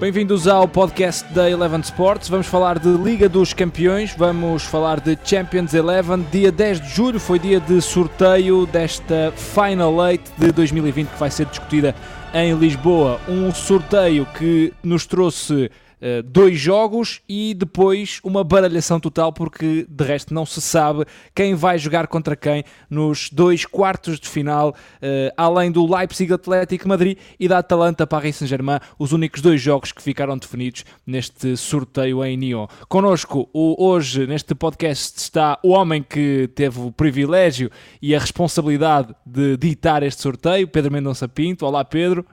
Bem-vindos ao podcast da Eleven Sports. Vamos falar de Liga dos Campeões, vamos falar de Champions Eleven. Dia 10 de julho foi dia de sorteio desta Final Eight de 2020 que vai ser discutida em Lisboa. Um sorteio que nos trouxe Uh, dois jogos e depois uma baralhação total, porque de resto não se sabe quem vai jogar contra quem nos dois quartos de final, uh, além do Leipzig Atlético Madrid e da Atalanta Paris Saint-Germain, os únicos dois jogos que ficaram definidos neste sorteio em Nyon. Connosco, o, hoje, neste podcast, está o homem que teve o privilégio e a responsabilidade de ditar este sorteio, Pedro Mendonça Pinto. Olá, Pedro.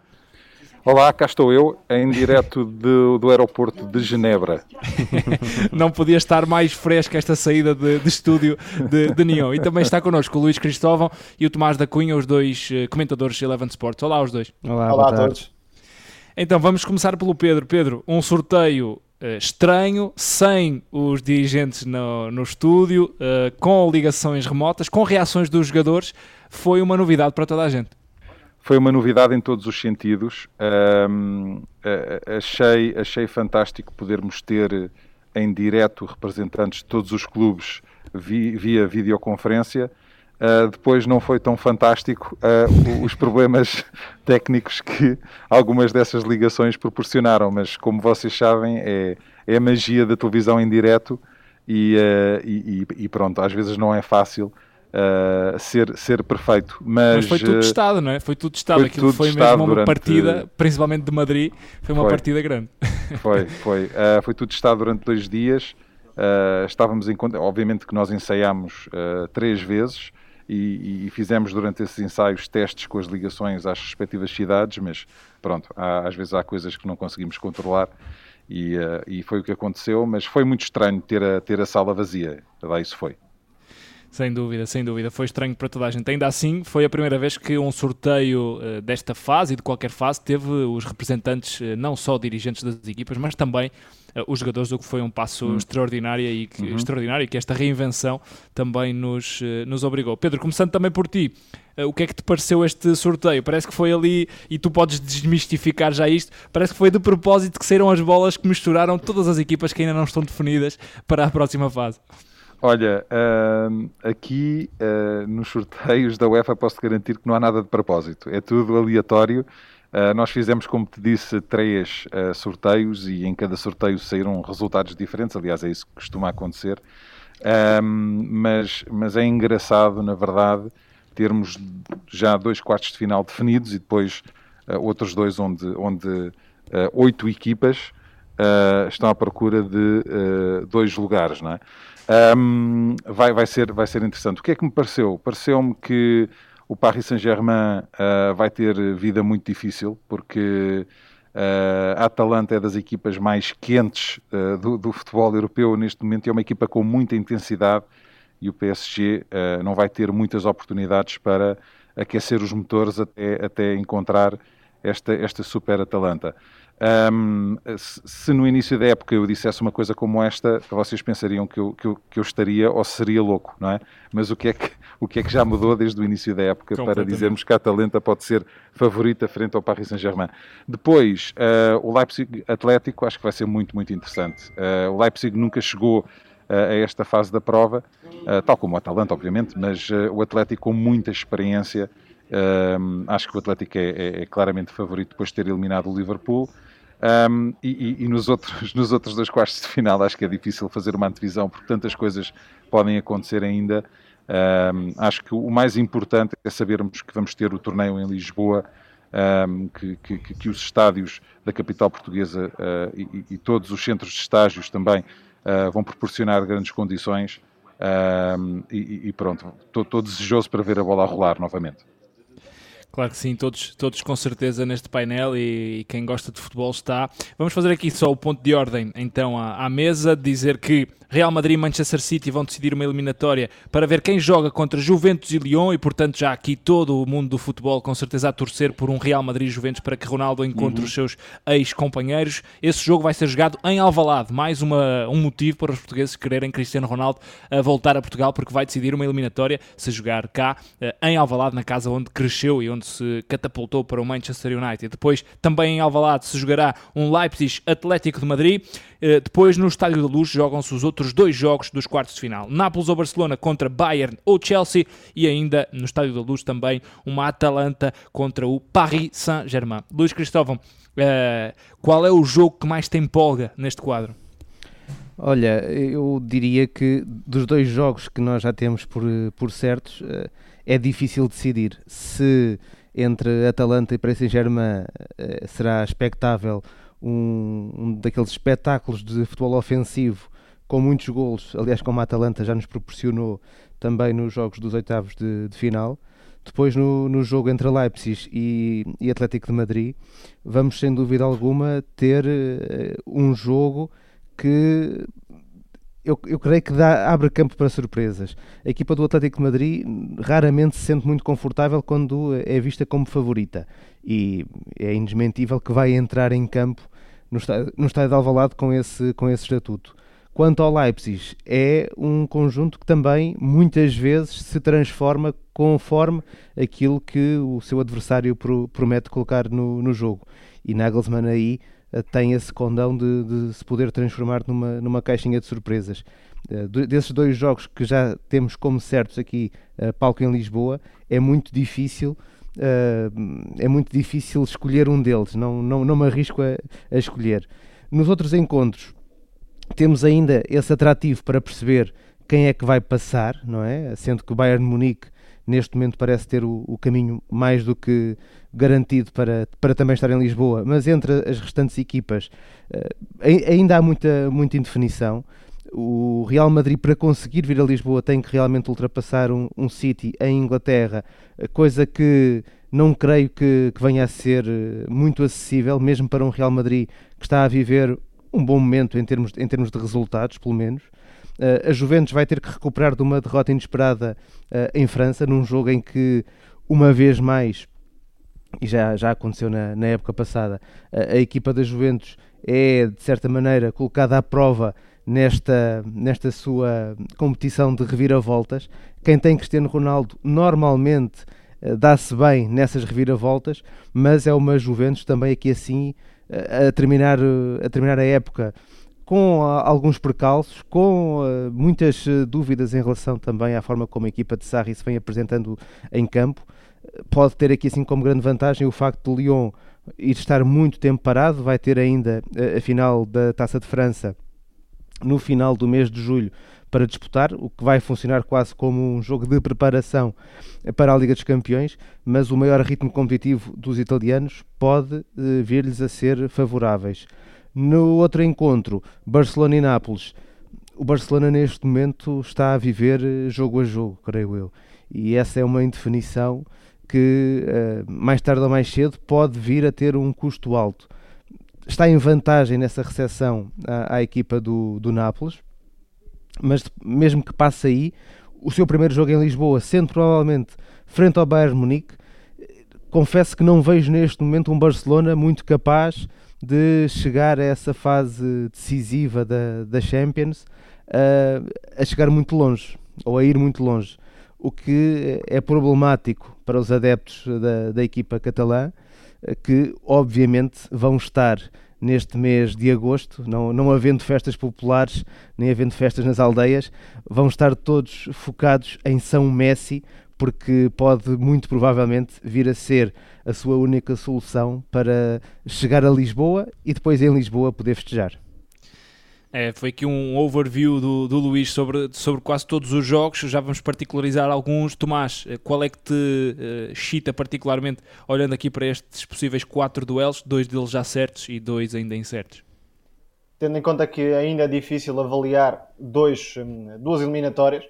Olá, cá estou eu, em direto do, do aeroporto de Genebra. Não podia estar mais fresca esta saída de, de estúdio de, de Neon. E também está connosco o Luís Cristóvão e o Tomás da Cunha, os dois uh, comentadores de Eleven Sports. Olá, os dois. Olá, Olá a todos. Então, vamos começar pelo Pedro. Pedro, um sorteio uh, estranho, sem os dirigentes no, no estúdio, uh, com ligações remotas, com reações dos jogadores, foi uma novidade para toda a gente foi uma novidade em todos os sentidos. Um, achei, achei fantástico podermos ter em direto representantes de todos os clubes via, videoconferência. Uh, depois não foi tão fantástico uh, os problemas técnicos que algumas dessas ligações proporcionaram, mas como vocês sabem, é, é a magia da televisão em direto e, uh, e, e, pronto, às vezes não é fácil uh, ser, ser perfeito. Mas, mas, foi tudo testado, não é? Foi tudo testado. Foi Aquilo tudo foi mesmo uma durante... partida, principalmente de Madrid, foi uma foi. partida grande. Foi, foi. Uh, foi tudo testado durante dois dias. Uh, estávamos em obviamente que nós ensaiámos três vezes e, e, fizemos durante esses ensaios testes com as ligações às respectivas cidades, mas pronto, há, às vezes há coisas que não conseguimos controlar. E, e, foi o que aconteceu, mas foi muito estranho ter a, ter a sala vazia. Lá isso foi. Sem dúvida, sem dúvida. Foi estranho para toda a gente. Ainda assim, foi a primeira vez que um sorteio uh, desta fase e de qualquer fase teve os representantes, uh, não só dirigentes das equipas, mas também uh, os jogadores, o que foi um passo uhum. extraordinário e que, uhum. extraordinário que esta reinvenção também nos, nos obrigou. Pedro, começando também por ti, o que é que te pareceu este sorteio? Parece que foi ali, e tu podes desmistificar já isto, parece que foi de propósito que saíram as bolas que misturaram todas as equipas que ainda não estão definidas para a próxima fase. Olha, uh, aqui uh, nos sorteios da UEFA posso garantir que não há nada de propósito, é tudo aleatório. Uh, nós fizemos, como te disse, três ah, sorteios e em cada sorteio saíram resultados diferentes. Aliás, é isso que costuma acontecer. mas, mas é engraçado, na verdade, termos já dois quartos de final definidos e depois outros dois onde, onde oito equipas estão à procura de dois lugares, não é? Um, vai, vai, ser, vai ser interessante. O que é que me pareceu? Pareceu-me que o Paris Saint-Germain uh, vai ter vida muito difícil, porque uh, a Atalanta é das equipas mais quentes uh, do, do, futebol europeu neste momento, é uma equipa com muita intensidade e o PSG não vai ter muitas oportunidades para aquecer os motores até, até encontrar esta, esta super Atalanta. Um, se no início da época eu dissesse uma coisa como esta, vocês pensariam que eu, que eu, que eu estaria ou seria louco, não é? Mas o que é que, o que, é que já mudou desde o início da época para dizermos que a Atalanta pode ser favorita frente ao Paris Saint-Germain? Depois, uh, o Leipzig Atlético acho que vai ser muito, muito interessante. Uh, o Leipzig nunca chegou uh, a esta fase da prova, tal como o Atalanta, obviamente, mas o Atlético com muita experiência. acho que o Atlético é, é, é claramente favorito depois de ter eliminado o Liverpool. Um, e, e, nos, outros, nos outros dois quartos de final acho que é difícil fazer uma antevisão porque tantas coisas podem acontecer ainda. Um, acho que o mais importante é sabermos que vamos ter o torneio em Lisboa, um, que, que, que, os estádios da capital portuguesa uh, e, e, todos os centros de estágios também uh, vão proporcionar grandes condições. E, e, pronto, estou desejoso para ver a bola a rolar novamente. Claro que sim, todos, todos com certeza neste painel e, e, quem gosta de futebol está. Vamos fazer aqui só o ponto de ordem então à, à mesa, dizer que Real Madrid e Manchester City vão decidir uma eliminatória para ver quem joga contra Juventus e Lyon e, portanto, já aqui todo o mundo do futebol com certeza a torcer por um Real Madrid e Juventus para que Ronaldo encontre uhum. os seus ex-companheiros. Esse jogo vai ser jogado em Alvalade, mais uma, um motivo para os portugueses quererem Cristiano Ronaldo a voltar a Portugal porque vai decidir uma eliminatória se jogar cá eh, em Alvalade, na casa onde cresceu e onde se catapultou para o Manchester United. Depois, também em Alvalade, se jogará um Leipzig Atlético de Madrid. Uh, depois, no Estádio da Luz, jogam-se os outros dois jogos dos quartos de final. Nápoles ou Barcelona contra Bayern ou Chelsea. E ainda, no Estádio da Luz, também uma Atalanta contra o Paris Saint-Germain. Luís Cristóvão, uh, qual é o jogo que mais te empolga neste quadro? Olha, eu diria que dos dois jogos que nós já temos por, por certos, eh, é difícil decidir se entre Atalanta e Paris Saint-Germain eh, será expectável um, um, daqueles espetáculos de futebol ofensivo com muitos golos, aliás como a Atalanta já nos proporcionou também nos jogos dos oitavos de, de final. Depois no, no jogo entre Leipzig e, e Atlético de Madrid, vamos sem dúvida alguma ter uh, um jogo que eu, eu creio que dá, abre campo para surpresas. A equipa do Atlético de Madrid raramente se sente muito confortável quando é vista como favorita e é indesmentível que vai entrar em campo no no estádio de Alvalade com esse, com esse estatuto. Quanto ao Leipzig, é um conjunto que também muitas vezes se transforma conforme aquilo que o seu adversário promete colocar no, no jogo. E Nagelsmann aí tem esse condão de, de, se poder transformar numa, numa caixinha de surpresas. Uh, desses dois jogos que já temos como certos aqui, uh, palco em Lisboa, é muito difícil. É muito difícil escolher um deles, não, não, não me arrisco a, a escolher. Nos outros encontros, temos ainda esse atrativo para perceber quem é que vai passar, não é? Sendo que o Bayern Munique neste momento parece ter o, o, caminho mais do que garantido para, para também estar em Lisboa, mas entre as restantes equipas uh, ainda há muita, muita indefinição. O Real Madrid, para conseguir vir a Lisboa, tem que realmente ultrapassar um, um City em Inglaterra, coisa que não creio que, que venha a ser eh, muito acessível, mesmo para um Real Madrid que está a viver um bom momento em termos, em termos de resultados, pelo menos. Uh, a Juventus vai ter que recuperar de uma derrota inesperada uh, em França, num jogo em que, uma vez mais, e já, já aconteceu na, na época passada, uh, a equipa da Juventus é, de certa maneira, colocada à prova nesta, nesta sua competição de reviravoltas. Quem tem Cristiano Ronaldo normalmente dá-se bem nessas reviravoltas, mas é uma Juventus também aqui assim a terminar, a terminar a época com uh, alguns percalços, com uh, muitas uh, dúvidas em relação também à forma como a equipa de Sarri se vem apresentando em campo. Pode ter aqui assim como grande vantagem o facto de Lyon ir estar muito tempo parado, vai ter ainda a final da Taça de França no final do mês de julho para disputar, o que vai funcionar quase como um jogo de preparação para a Liga dos Campeões, mas o maior ritmo competitivo dos italianos pode vir-lhes a ser favoráveis. No outro encontro, Barcelona e Nápoles, o Barcelona neste momento está a viver eh, jogo a jogo, creio eu. E essa é uma indefinição que uh, mais tarde ou mais cedo pode vir a ter um custo alto. Está em vantagem nessa recepção à, à equipa do, do Nápoles, mas mesmo que passe aí, o seu primeiro jogo em Lisboa, sendo provavelmente frente ao Bayern Munique, confesso que não vejo neste momento um Barcelona muito capaz de chegar a essa fase decisiva da, da Champions uh, a chegar muito longe ou a ir muito longe, o que é problemático para os adeptos da, da equipa catalã, que obviamente vão estar neste mês de agosto, não, não havendo festas populares, nem havendo festas nas aldeias, vão estar todos focados em São Messi, porque pode muito provavelmente vir a ser a sua única solução para chegar a Lisboa e depois em Lisboa poder festejar. É, foi aqui um overview do, do Luís sobre, sobre quase todos os jogos. Já vamos particularizar alguns. Tomás, eh, qual é que te uh, chita particularmente olhando aqui para estes possíveis quatro duelos, dois deles já certos e dois ainda incertos? Tendo em conta que ainda é difícil avaliar dois, hum, duas eliminatórias,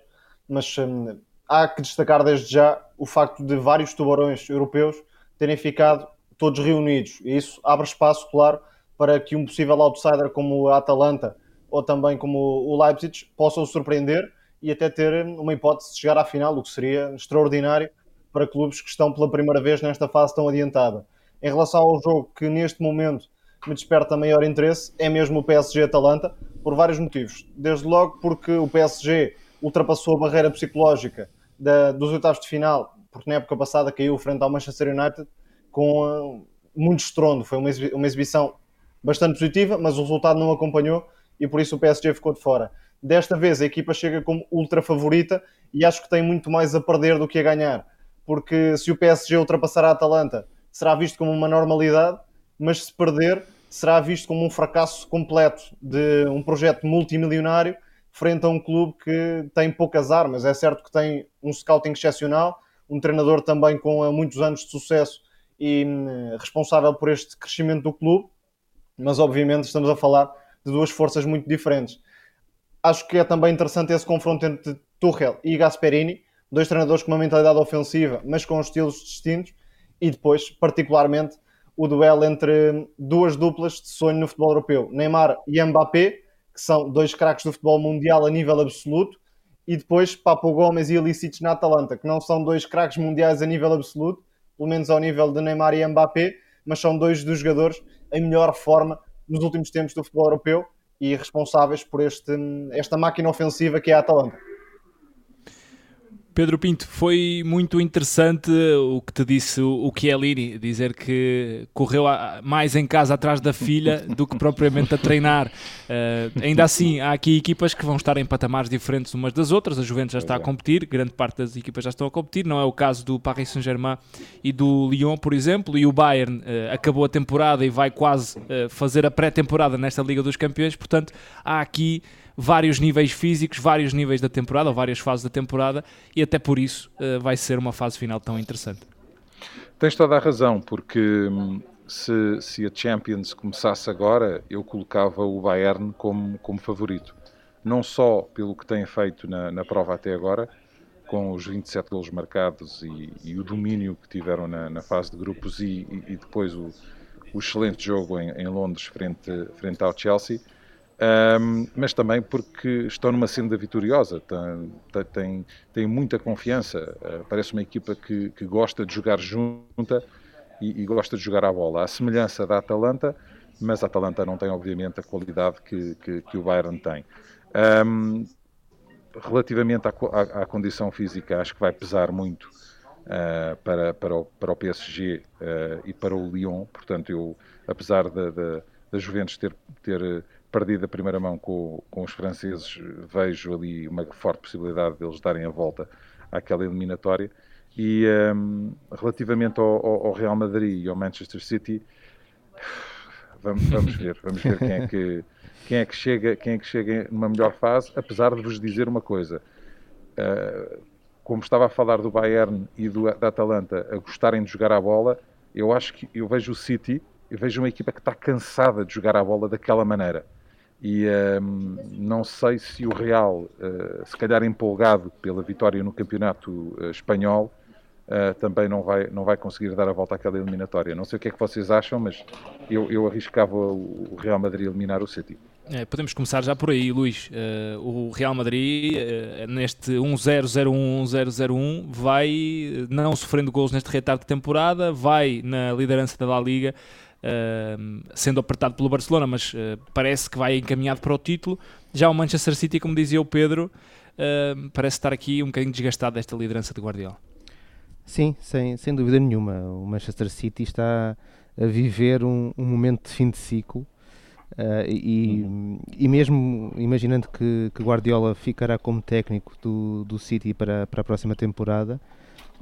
mas hum, há que destacar desde já o facto de vários tubarões europeus terem ficado todos reunidos. E isso abre espaço, claro, para que um possível outsider como a Atalanta ou também como o Leipzig possam surpreender e até ter uma hipótese de chegar à final, o que seria extraordinário para clubes que estão pela primeira vez nesta fase tão adiantada. Em relação ao jogo que neste momento me desperta maior interesse, é mesmo o PSG-Atalanta, por vários motivos. Desde logo porque o PSG ultrapassou a barreira psicológica da, dos oitavos de final porque na época passada caiu frente ao Manchester United com uh, muito estrondo. Foi uma, exibi uma exibição bastante positiva, mas o resultado não acompanhou e por isso o PSG ficou de fora. Desta vez a equipa chega como ultra favorita e acho que tem muito mais a perder do que a ganhar, porque se o PSG ultrapassar a Atalanta será visto como uma normalidade, mas se perder será visto como um fracasso completo de um projeto multimilionário frente a um clube que tem poucas armas. É certo que tem um scouting excepcional, um treinador também com muitos anos de sucesso e hum, responsável por este crescimento do clube, mas obviamente estamos a falar de duas forças muito diferentes. Acho que é também interessante esse confronto entre Tuchel e Gasperini, dois treinadores com uma mentalidade ofensiva, mas com estilos distintos, e depois, particularmente, o duelo entre duas duplas de sonho no futebol europeu, Neymar e Mbappé, que são dois craques do futebol mundial a nível absoluto, e depois Papo Gomes e Ilicic na Atalanta, que não são dois craques mundiais a nível absoluto, pelo menos ao nível de Neymar e Mbappé, mas são dois dos jogadores em melhor forma nos últimos tempos do futebol europeu e responsáveis por este, esta máquina ofensiva que é a Atalanta. Pedro Pinto, foi muito interessante o que te disse o Chiellini, dizer que correu mais em casa atrás da filha do que propriamente a treinar. Uh, ainda assim, há aqui equipas que vão estar em patamares diferentes umas das outras. A Juventus já está a competir, grande parte das equipas já estão a competir. Não é o caso do Paris Saint-Germain e do Lyon, por exemplo. E o Bayern uh, acabou a temporada e vai quase uh, fazer a pré-temporada nesta Liga dos Campeões. Portanto, há aqui vários níveis físicos, vários níveis da temporada, ou várias fases da temporada, e até por isso uh, vai ser uma fase final tão interessante. Tens toda a razão, porque hum, se, se a Champions começasse agora, eu colocava o Bayern como, como favorito. Não só pelo que tem feito na, na prova até agora, com os 27 golos marcados e, e o domínio que tiveram na, na fase de grupos e, e, e depois o, o, excelente jogo em, em Londres frente, frente ao Chelsea, um, mas também porque estão numa senda vitoriosa, tem, tem muita confiança, uh, parece uma equipa que, que, gosta de jogar junta e, e, gosta de jogar à bola. A semelhança da Atalanta, mas a Atalanta não tem, obviamente, a qualidade que, que, que o Bayern tem. Um, relativamente à, à, à, condição física, acho que vai pesar muito uh, para, para, o, para o PSG uh, ah, e para o Lyon, portanto, eu, apesar da, da, da Juventus ter, ter perdido a primeira mão com, com os franceses, vejo ali uma forte possibilidade deles darem a volta àquela eliminatória. E um, relativamente ao, ao, Real Madrid e ao Manchester City, vamos, vamos ver, vamos ver quem é que quem é que chega, quem é que chega numa melhor fase, apesar de vos dizer uma coisa. Uh, como estava a falar do Bayern e do, da Atalanta a gostarem de jogar a bola, eu acho que eu vejo o City, eu vejo uma equipa que está cansada de jogar a bola daquela maneira. E um, não sei se o Real, uh, se calhar empolgado pela vitória no campeonato uh, espanhol, uh, também não vai, não vai conseguir dar a volta àquela eliminatória. Não sei o que é que vocês acham, mas eu, eu arriscava o Real Madrid eliminar o City. É, podemos começar já por aí, Luís. o Real Madrid, neste 1-0-0-1-1-0-0-1, vai não sofrendo gols neste retardo de temporada, vai na liderança da La Liga sendo apertado pelo Barcelona, mas uh, parece que vai encaminhado para o título. Já o Manchester City, como dizia o Pedro, uh, parece estar aqui um bocadinho desgastado desta liderança de Guardiola. Sim, sem, sem dúvida nenhuma. O Manchester City está a viver um, um momento de fim de ciclo. Uh, e, uhum. e mesmo imaginando que, que, Guardiola ficará como técnico do, do City para, para a próxima temporada,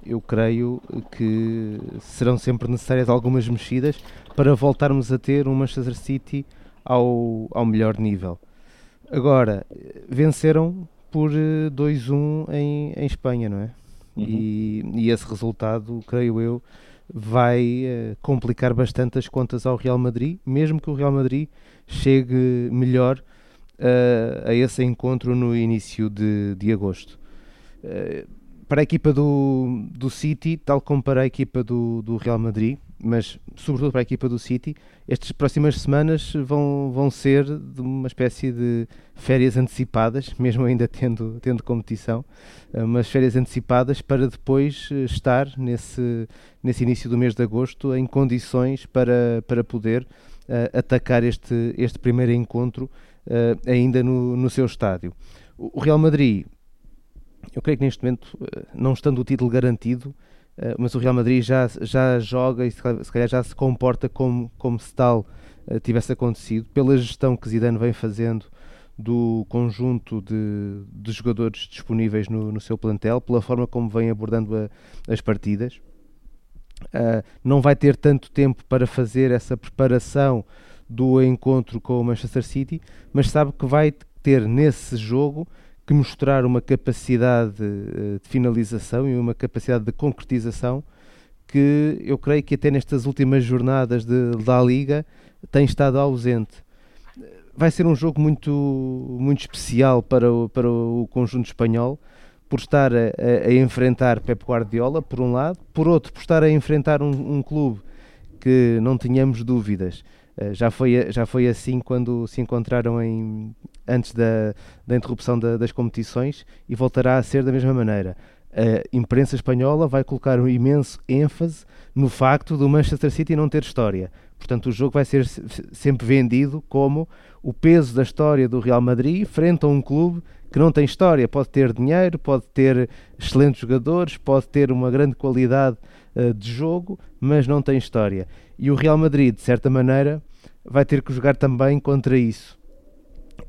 eu creio que serão sempre necessárias algumas mexidas para voltarmos a ter um Manchester City ao, ao melhor nível. Agora, venceram por 2-1 eh, em, em Espanha, não é? Uhum. E, e, esse resultado, creio eu, vai uh, complicar bastante as contas ao Real Madrid, mesmo que o Real Madrid chegue melhor uh, a esse encontro no início de, de agosto. Uh, para a equipa do, do City, tal como para a equipa do, do Real Madrid, mas sobretudo para a equipa do City, estas próximas semanas vão, vão ser de uma espécie de férias antecipadas, mesmo ainda tendo, tendo competição, eh, umas férias antecipadas para depois eh, estar nesse, nesse início do mês de agosto em condições para, para poder uh, atacar este, este primeiro encontro uh, ainda no, no seu estádio. O Real Madrid eu creio que neste momento, eh, não estando o título garantido, uh, mas o Real Madrid já, já joga e se calhar já se comporta como, como se tal uh, tivesse acontecido, pela gestão que Zidane vem fazendo do conjunto de, de jogadores disponíveis no, no, seu plantel, pela forma como vem abordando a, as partidas. Uh, não vai ter tanto tempo para fazer essa preparação do encontro com o Manchester City, mas sabe que vai ter nesse jogo que mostrar uma capacidade uh, de finalização e uma capacidade de concretização que eu creio que até nestas últimas jornadas de, da Liga tem estado ausente vai ser um jogo muito, muito especial para o, para o conjunto espanhol, por estar a, a, a enfrentar Pep Guardiola, por um lado, por outro, por estar a enfrentar um, um clube que não tínhamos dúvidas. Uh, já, foi, já foi assim quando se encontraram em, antes da, da interrupção da, das competições e voltará a ser da mesma maneira. A imprensa espanhola vai colocar um imenso ênfase no facto do Manchester City não ter história. Portanto, o jogo vai ser sempre vendido como o peso da história do Real Madrid frente a um clube que não tem história. Pode ter dinheiro, pode ter excelentes jogadores, pode ter uma grande qualidade uh, de jogo, mas não tem história. E o Real Madrid, de certa maneira, vai ter que jogar também contra isso.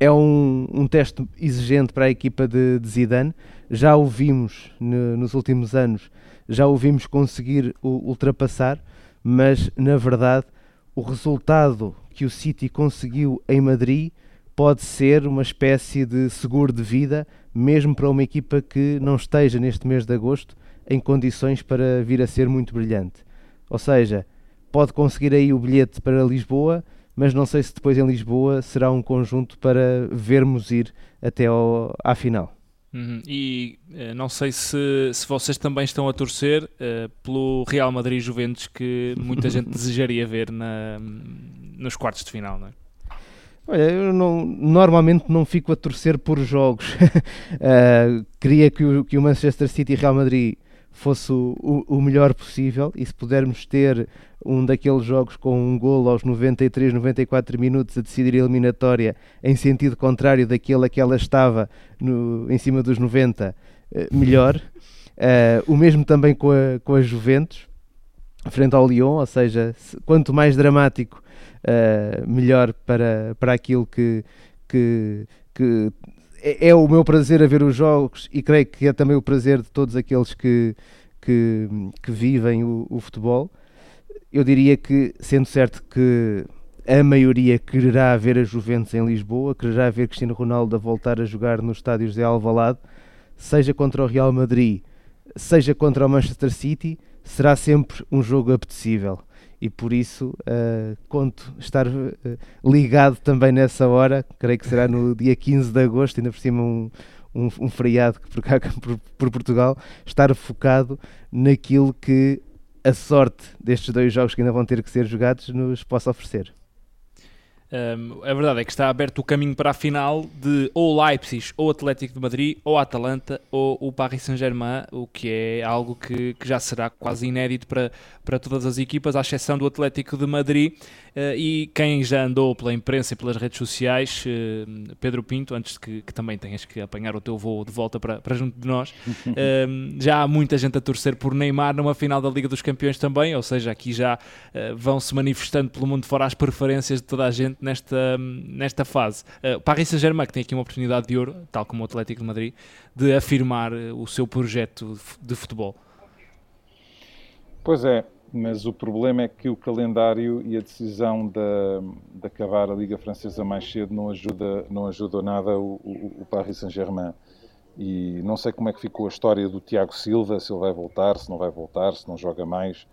É um, um teste exigente para a equipa de, de Zidane. Já o vimos no, nos últimos anos, já o vimos conseguir ultrapassar, mas na verdade o resultado que o City conseguiu em Madrid pode ser uma espécie de seguro de vida, mesmo para uma equipa que não esteja neste mês de agosto em condições para vir a ser muito brilhante. Ou seja, pode conseguir aí o bilhete para Lisboa, mas não sei se depois em Lisboa será um conjunto para vermos ir até ao, à final. Uhum. E uh, não sei se, se vocês também estão a torcer uh, pelo Real Madrid Juventus que muita gente desejaria ver na, nos quartos de final, não é? Olha, eu não, normalmente não fico a torcer por jogos. uh, queria que o, que o Manchester City e Real Madrid fosse o, o, melhor possível e se pudermos ter um daqueles jogos com um golo aos 93, 94 minutos a decidir a eliminatória em sentido contrário daquele a que ela estava no, em cima dos 90, eh, melhor. Uh, o mesmo também com a, com a Juventus, frente ao Lyon, ou seja, quanto mais dramático, uh, melhor para, para aquilo que, que, que é, é, o meu prazer a ver os jogos e creio que é também o prazer de todos aqueles que, que, que vivem o, o, futebol. Eu diria que, sendo certo que a maioria quererá ver a Juventus em Lisboa, quererá ver Cristiano Ronaldo a voltar a jogar nos estádios de Alvalade, seja contra o Real Madrid, seja contra o Manchester City, será sempre um jogo apetecível e por isso uh, conto estar uh, ligado também nessa hora, creio que será no dia 15 de agosto, ainda por cima um, um, um feriado por, cá, por, por Portugal, estar focado naquilo que a sorte destes dois jogos que ainda vão ter que ser jogados nos possa oferecer. Um, a verdade é que está aberto o caminho para a final de ou Leipzig, ou Atlético de Madrid, ou Atalanta, ou o Paris Saint-Germain, o que é algo que, que, já será quase inédito para, para todas as equipas, à exceção do Atlético de Madrid. Uh, e quem já andou pela imprensa e pelas redes sociais, uh, Pedro Pinto, antes de que, que, também tenhas que apanhar o teu voo de volta para, para junto de nós, uh, já há muita gente a torcer por Neymar numa final da Liga dos Campeões também, ou seja, aqui já vão se manifestando pelo mundo fora as preferências de toda a gente nesta, nesta fase. Uh, Paris Saint-Germain, que tem aqui uma oportunidade de ouro, tal como o Atlético de Madrid, de afirmar o seu projeto de futebol. Pois é, mas o problema é que o calendário e a decisão de, de acabar a Liga Francesa mais cedo não ajuda, não ajuda nada o, o, o Paris Saint-Germain. E não sei como é que ficou a história do Tiago Silva, se ele vai voltar, se não vai voltar, se não joga mais.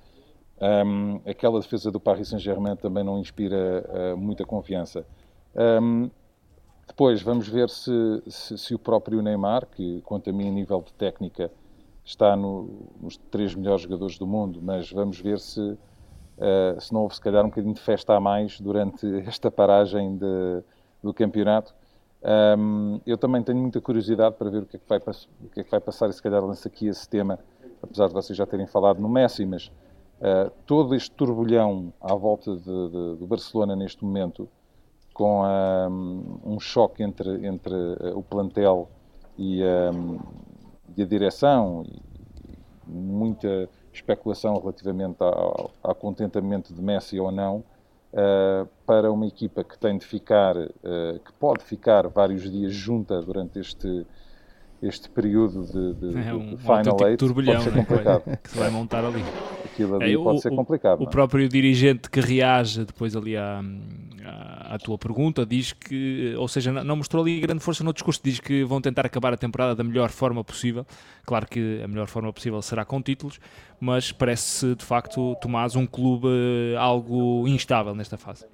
Um, aquela defesa do Paris Saint-Germain também não inspira uh, muita confiança. Um, depois, vamos ver se, se, se, o próprio Neymar, que quanto a mim, a nível de técnica, está no, nos três melhores jogadores do mundo, mas vamos ver se, uh, se não houve, se calhar, um bocadinho de festa a mais durante esta paragem de, do campeonato. Um, eu também tenho muita curiosidade para ver o que é que vai, o que é que vai passar e se calhar lança aqui esse tema, apesar de vocês já terem falado no Messi, mas Uh, todo este turbilhão à volta do Barcelona neste momento, com um, um choque entre, entre uh, o plantel e, um, e, a direção, e muita, especulação relativamente ao, ao contentamento de Messi ou não, uh, para uma equipa que tem de ficar, uh, que pode ficar vários dias junta durante este, este período de, de, é um, de Final um Eight, turbilhão, pode ser né? complicado. que se vai montar ali. Aquilo ali É, pode o- ser o- complicado. O não é? próprio dirigente que reage depois ali à, à, à tua pergunta diz que, ou seja, não mostrou ali grande força no discurso, diz que vão tentar acabar a temporada da melhor forma possível. Claro que a melhor forma possível será com títulos, mas parece de facto, Tomás, um clube eh, algo instável nesta fase.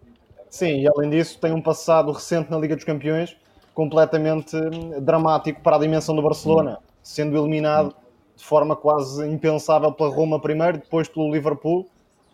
Sim, e além disso, tem um passado recente na Liga dos Campeões completamente hum, dramático para a dimensão do Barcelona, sendo eliminado de forma quase impensável pela Roma primeiro, depois pelo Liverpool,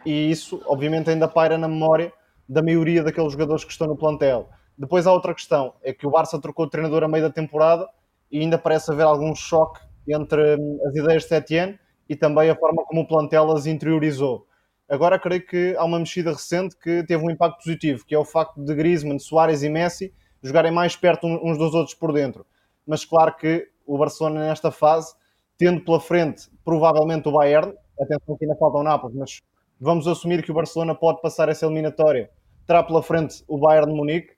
e isso, obviamente, ainda paira na memória da maioria daqueles jogadores que estão no plantel. Depois há outra questão, é que o Barça trocou de treinador a meio da temporada e ainda parece haver algum choque entre hum, as ideias de Setien e também a forma como o plantel as interiorizou. Agora creio que há uma mexida recente que teve um impacto positivo, que é o facto de Griezmann, Soares e Messi jogarem mais perto uns dos outros por dentro. Mas claro que o Barcelona nesta fase, tendo pela frente provavelmente o Bayern, atenção que ainda falta o Nápoles, mas vamos assumir que o Barcelona pode passar essa eliminatória, terá pela frente o Bayern de Munique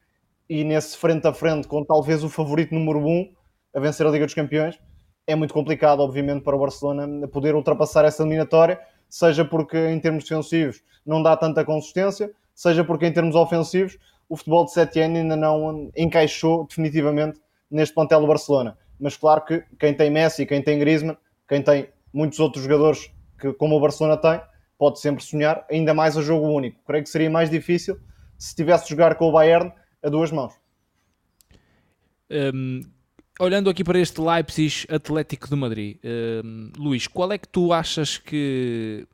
e nesse frente a frente com talvez o favorito número 1 um a vencer a Liga dos Campeões, é muito complicado, obviamente, para o Barcelona poder ultrapassar essa eliminatória, seja porque em termos defensivos não dá tanta consistência, seja porque em termos ofensivos o futebol de Setien ainda não encaixou definitivamente neste plantel do Barcelona. Mas claro que quem tem Messi, quem tem Griezmann, quem tem muitos outros jogadores que, como o Barcelona tem, pode sempre sonhar ainda mais a jogo único. Creio que seria mais difícil se tivesse de jogar com o Bayern a duas mãos. Hum, olhando aqui para este Leipzig Atlético de Madrid, hum, Luís, qual é que tu achas que,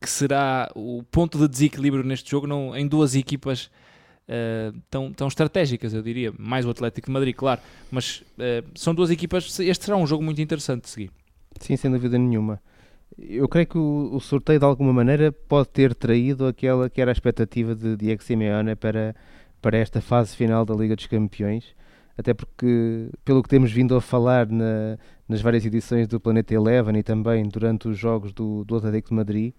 que será o ponto de desequilíbrio neste jogo não, em duas equipas uh, tão, tão estratégicas, eu diria, mais o Atlético de Madrid, claro, mas uh, são duas equipas, este será um jogo muito interessante de seguir. Sim, sem dúvida nenhuma. Eu creio que o, o, sorteio de alguma maneira pode ter traído aquela que era a expectativa de Diego Simeone para, para esta fase final da Liga dos Campeões, até porque, pelo que temos vindo a falar na, nas várias edições do Planeta Eleven e também durante os jogos do, do Atlético de Madrid,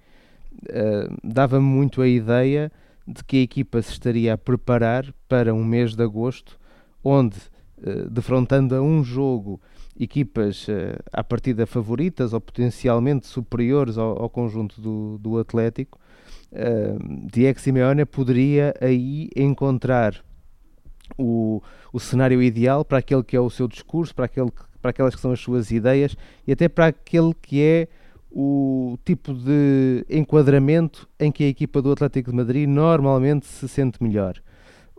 uh, dava muito a ideia de que a equipa se estaria a preparar para um mês de agosto, onde, uh, defrontando a um jogo equipas uh, à partida favoritas ou potencialmente superiores ao, ao conjunto do, do Atlético, uh, Diego Simeone poderia aí encontrar o, o cenário ideal para aquele que é o seu discurso, para, aquele que, para aquelas que são as suas ideias e até para aquele que é o tipo de enquadramento em que a equipa do Atlético de Madrid normalmente se sente melhor.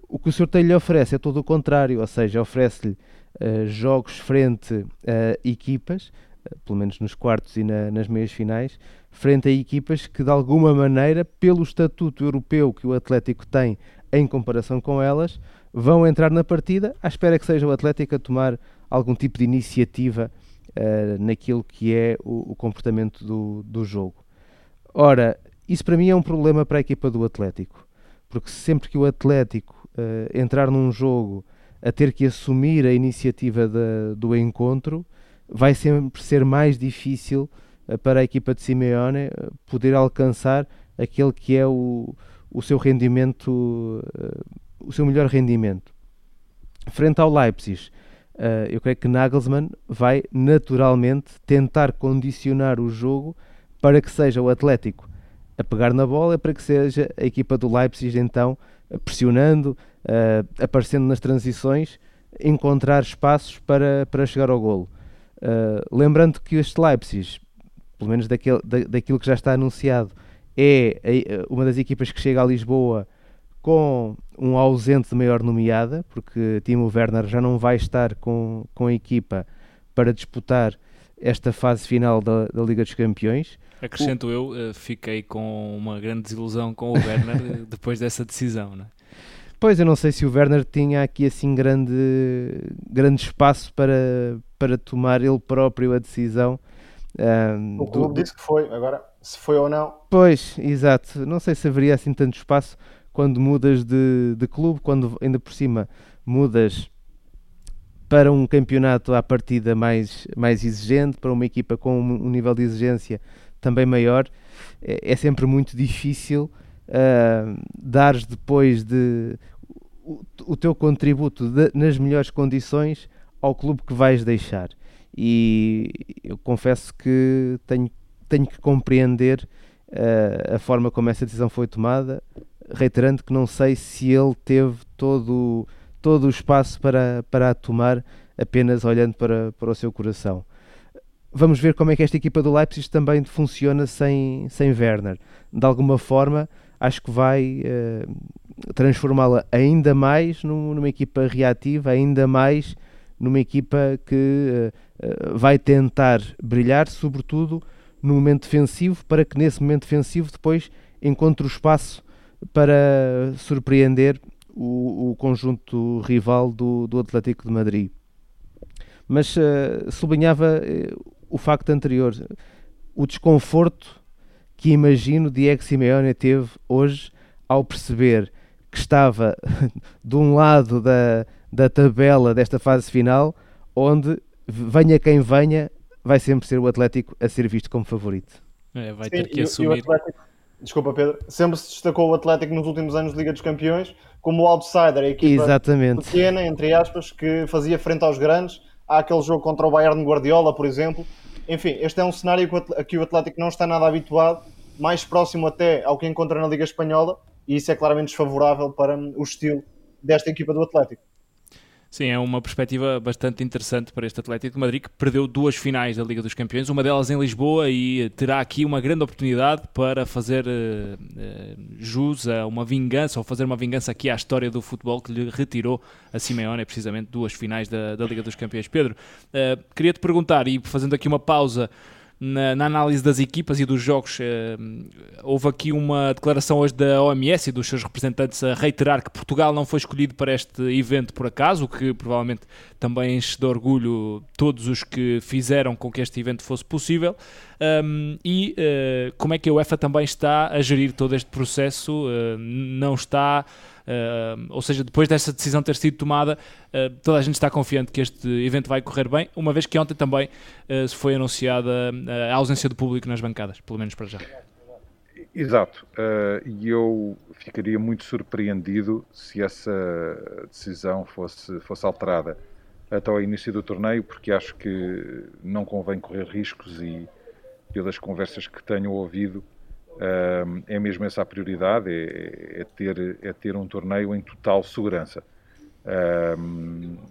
O que o sorteio lhe oferece é todo o contrário, ou seja, oferece-lhe Uh, jogos frente a equipas, uh, pelo menos nos quartos e na, nas meias finais, frente a equipas que de alguma maneira, pelo estatuto europeu que o Atlético tem em comparação com elas, vão entrar na partida à espera que seja o Atlético a tomar algum tipo de iniciativa uh, naquilo que é o, o comportamento do, do jogo. Ora, isso para mim é um problema para a equipa do Atlético, porque sempre que o Atlético entrar num jogo a ter que assumir a iniciativa do encontro, vai sempre ser mais difícil uh, para a equipa de Simeone uh, poder alcançar aquele que é o, o seu rendimento, uh, o seu melhor rendimento. Frente ao Leipzig, eu creio que Nagelsmann vai naturalmente tentar condicionar o jogo para que seja o Atlético a pegar na bola, para que seja a equipa do Leipzig então pressionando, uh, aparecendo nas transições, encontrar espaços para, para chegar ao golo. Uh, lembrando que este Leipzig, pelo menos da, daquilo que já está anunciado, é uma das equipas que chega a Lisboa com um ausente de maior nomeada, porque Timo Werner já não vai estar com, com a equipa para disputar esta fase final da, da Liga dos Campeões. Acrescento o... eu, uh, fiquei com uma grande desilusão com o Werner depois dessa decisão, não é? Pois, eu não sei se o Werner tinha aqui assim grande, grande espaço para, para tomar ele próprio a decisão. Um, o clube do... disse que foi, agora se foi ou não. Pois, exato. Não sei se haveria assim tanto espaço quando mudas de, de clube, quando ainda por cima mudas para um campeonato à partida mais, mais exigente, para uma equipa com um nível de exigência também maior, é, é sempre muito difícil uh, dares depois de o, o teu contributo de, nas melhores condições ao clube que vais deixar. E eu confesso que tenho, tenho que compreender uh, a forma como essa decisão foi tomada, reiterando que não sei se ele teve todo, todo o espaço para, para a tomar apenas olhando para, para o seu coração. Vamos ver como é que esta equipa do Leipzig também funciona sem, sem Werner. De alguma forma, acho que vai uh, transformá-la ainda mais numa equipa reativa, ainda mais numa equipa que uh, vai tentar brilhar, sobretudo no momento defensivo, para que nesse momento defensivo depois encontre o espaço para surpreender o, o conjunto rival do, do Atlético de Madrid. Mas uh, sublinhava uh, o facto anterior, o desconforto que imagino Diego Simeone teve hoje ao perceber que estava de um lado da, da tabela desta fase final, onde venha quem venha, vai sempre ser o Atlético a ser visto como favorito. É, vai ter Sim, que assumir. Atlético, desculpa, Pedro. Sempre se destacou o Atlético nos últimos anos de Liga dos Campeões como o outsider, a equipa Exatamente. pequena, entre aspas, que fazia frente aos grandes. Há aquele jogo contra o Bayern Guardiola, por exemplo. Enfim, este é um cenário a que o Atlético não está nada habituado, mais próximo até ao que encontra na Liga Espanhola, e isso é claramente desfavorável para o estilo desta equipa do Atlético. Sim, é uma perspectiva bastante interessante para este Atlético de Madrid que perdeu duas finais da Liga dos Campeões, uma delas em Lisboa e terá aqui uma grande oportunidade para fazer uh, jus a uma vingança ou fazer uma vingança aqui à história do futebol que lhe retirou a Simeone precisamente duas finais da, da Liga dos Campeões. Pedro, uh, queria te perguntar e fazendo aqui uma pausa na, na, análise das equipas e dos jogos. Eh, houve aqui uma declaração hoje da OMS e dos seus representantes a reiterar que Portugal não foi escolhido para este evento por acaso, o que provavelmente também enche de orgulho todos os que fizeram com que este evento fosse possível. Um, e uh, como é que a UEFA também está a gerir todo este processo? Uh, não está Uh, ou seja, depois dessa decisão ter sido tomada, uh, toda a gente está confiante que este evento vai correr bem, uma vez que ontem também uh, foi anunciada a ausência do público nas bancadas, pelo menos para já. Exato, e eu ficaria muito surpreendido se essa decisão fosse, fosse alterada até ao início do torneio, porque acho que não convém correr riscos e pelas conversas que tenho ouvido, é mesmo essa a prioridade, é, é, ter, é ter um torneio em total segurança.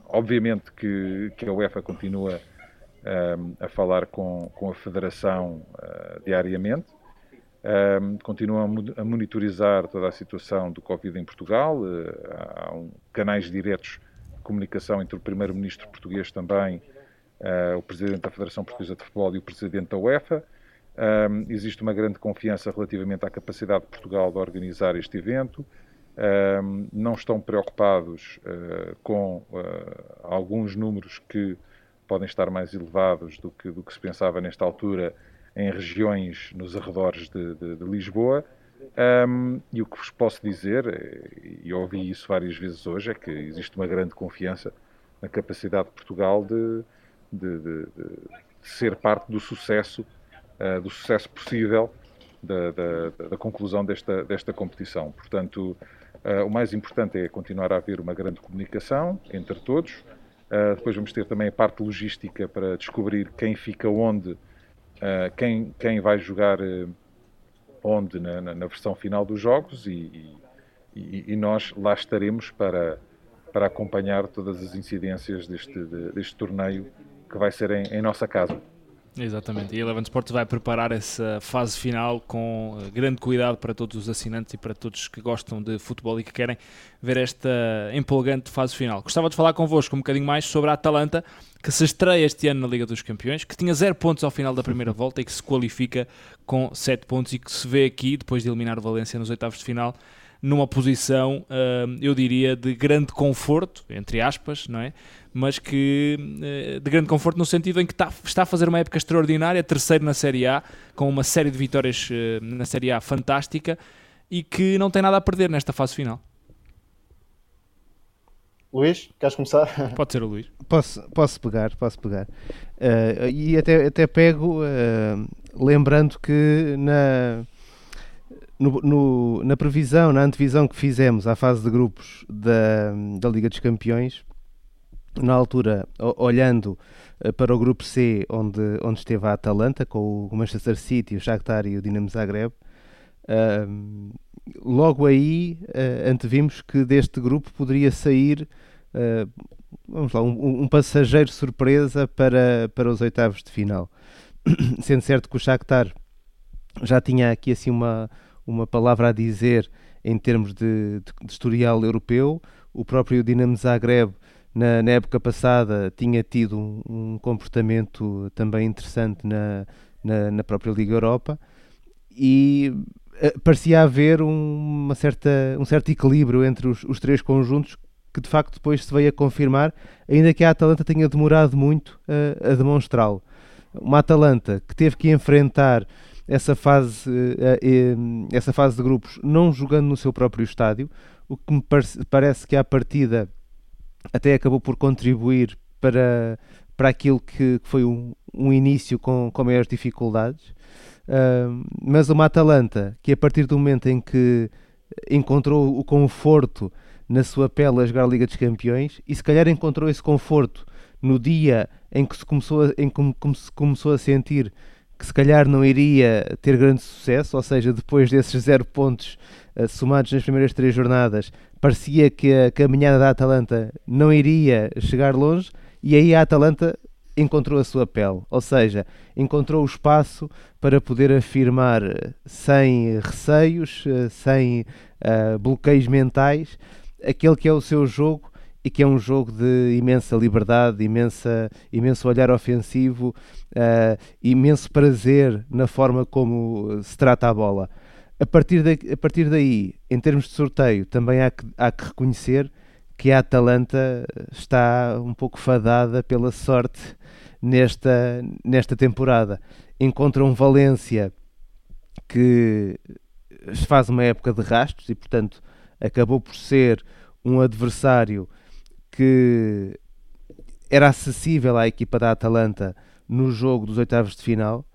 Obviamente que, que a UEFA continua a falar com, com a Federação uh, diariamente, continua a, monitorizar toda a situação do Covid em Portugal, uh, há canais diretos de comunicação entre o Primeiro-Ministro português também, uh, o Presidente da Federação Portuguesa de Futebol e o Presidente da UEFA. Um, existe uma grande confiança relativamente à capacidade de Portugal de organizar este evento. Um, não estão preocupados uh, com uh, alguns números que podem estar mais elevados do que, do que se pensava nesta altura em regiões nos arredores de, de, de Lisboa. Um, e o que vos posso dizer, e ouvi isso várias vezes hoje, é que existe uma grande confiança na capacidade de Portugal de, de ser parte do sucesso uh, do sucesso possível da, da, da, conclusão desta, desta competição. Portanto, uh, o mais importante é continuar a haver uma grande comunicação entre todos. Uh, depois vamos ter também a parte logística para descobrir quem fica onde, quem, quem vai jogar onde na, na, na, versão final dos jogos e, e, e, nós lá estaremos para, para acompanhar todas as incidências deste, deste torneio que vai ser em, em nossa casa. Exatamente, e a Eleven Sports vai preparar essa fase final com eh, grande cuidado para todos os assinantes e para todos que gostam de futebol e que querem ver esta empolgante fase final. Gostava de falar convosco um bocadinho mais sobre a Atalanta, que se estreia este ano na Liga dos Campeões, que tinha 0 pontos ao final da primeira volta e que se qualifica com 7 pontos e que se vê aqui, depois de eliminar o Valência nos oitavos de final, numa posição, uh, eu diria, de grande conforto, entre aspas, não é? Mas que uh, de grande conforto no sentido em que está, está a fazer uma época extraordinária, terceiro na Série A, com uma série de vitórias uh, na Série A fantástica e que não tem nada a perder nesta fase final. Luís, queres começar? Pode ser o Luís. Posso, posso pegar, posso pegar. Uh, e até, até pego, uh, lembrando que na, no, no, na previsão, na antevisão que fizemos à fase de grupos da, da Liga dos Campeões, na altura, olhando uh, para o grupo C, onde, onde esteve a Atalanta, com o Manchester City, o Shakhtar e o Dinamo Zagreb, logo aí antevimos que deste grupo poderia sair uh, vamos lá, um, um, passageiro surpresa para, para os oitavos de final. Sendo certo que o Shakhtar já tinha aqui assim uma, uma palavra a dizer em termos de, de, de historial europeu, o próprio Dinamo Zagreb na, na, época passada tinha tido um, um comportamento também interessante na, na, na, própria Liga Europa e uh, parecia haver um, uma certa, um certo equilíbrio entre os, os três conjuntos que de facto depois se veio a confirmar, ainda que a Atalanta tenha demorado muito a, a demonstrá-lo. Uma Atalanta que teve que enfrentar essa fase, eh, essa fase de grupos não jogando no seu próprio estádio, o que me parece que à partida até acabou por contribuir para, para aquilo que foi um, um início com, com maiores dificuldades. Mas uma Atalanta que a partir do momento em que encontrou o conforto na sua pele a jogar a Liga dos Campeões e se calhar encontrou esse conforto no dia em que se começou a, em que começou a sentir que se calhar não iria ter grande sucesso, ou seja, depois desses zero pontos uh, somados nas primeiras três jornadas, parecia que a caminhada da Atalanta não iria chegar longe, e aí a Atalanta encontrou a sua pele, ou seja, encontrou o espaço para poder afirmar eh, sem receios, uh, sem uh, bloqueios mentais, aquele que é o seu jogo e que é um jogo de imensa liberdade, imensa, imenso olhar ofensivo, uh, imenso prazer na forma como se trata a bola. A partir, de, a partir daí, em termos de sorteio, também há que, há que reconhecer que a Atalanta está um pouco fadada pela sorte nesta, nesta temporada. Encontra um Valência que faz uma época de rastros e, portanto, acabou por ser um adversário que era acessível à equipa da Atalanta no jogo dos oitavos de final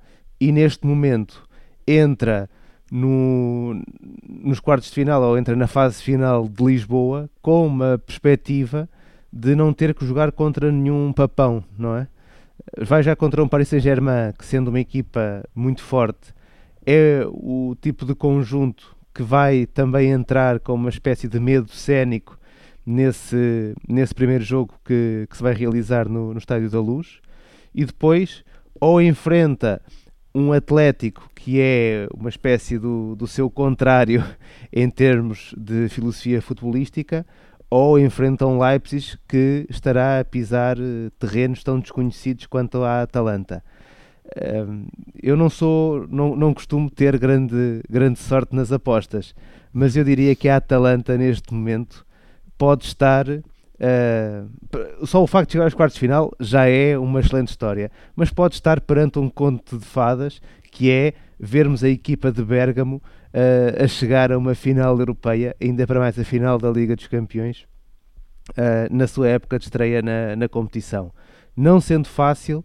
e neste momento entra no, nos quartos de final ou entra na fase final de Lisboa com uma perspectiva de não ter que jogar contra nenhum papão, não é? Vai já contra um Paris Saint-Germain que sendo uma equipa muito forte é o tipo de conjunto que vai também entrar com uma espécie de medo cénico nesse, nesse primeiro jogo que, que se vai realizar no, no Estádio da Luz. E depois ou enfrenta um Atlético que é uma espécie do, do seu contrário em termos de filosofia futebolística ou enfrenta um Leipzig que estará a pisar eh, terrenos tão desconhecidos quanto a Atalanta. Eu não sou, não, não costumo ter grande, grande sorte nas apostas, mas eu diria que a Atalanta neste momento pode estar. Uh, só o facto de chegar aos quartos de final já é uma excelente história, mas pode estar perante um conto de fadas que é vermos a equipa de Bérgamo uh, a chegar a uma final europeia, ainda para mais a final da Liga dos Campeões, uh, na sua época de estreia na, na competição. Não sendo fácil,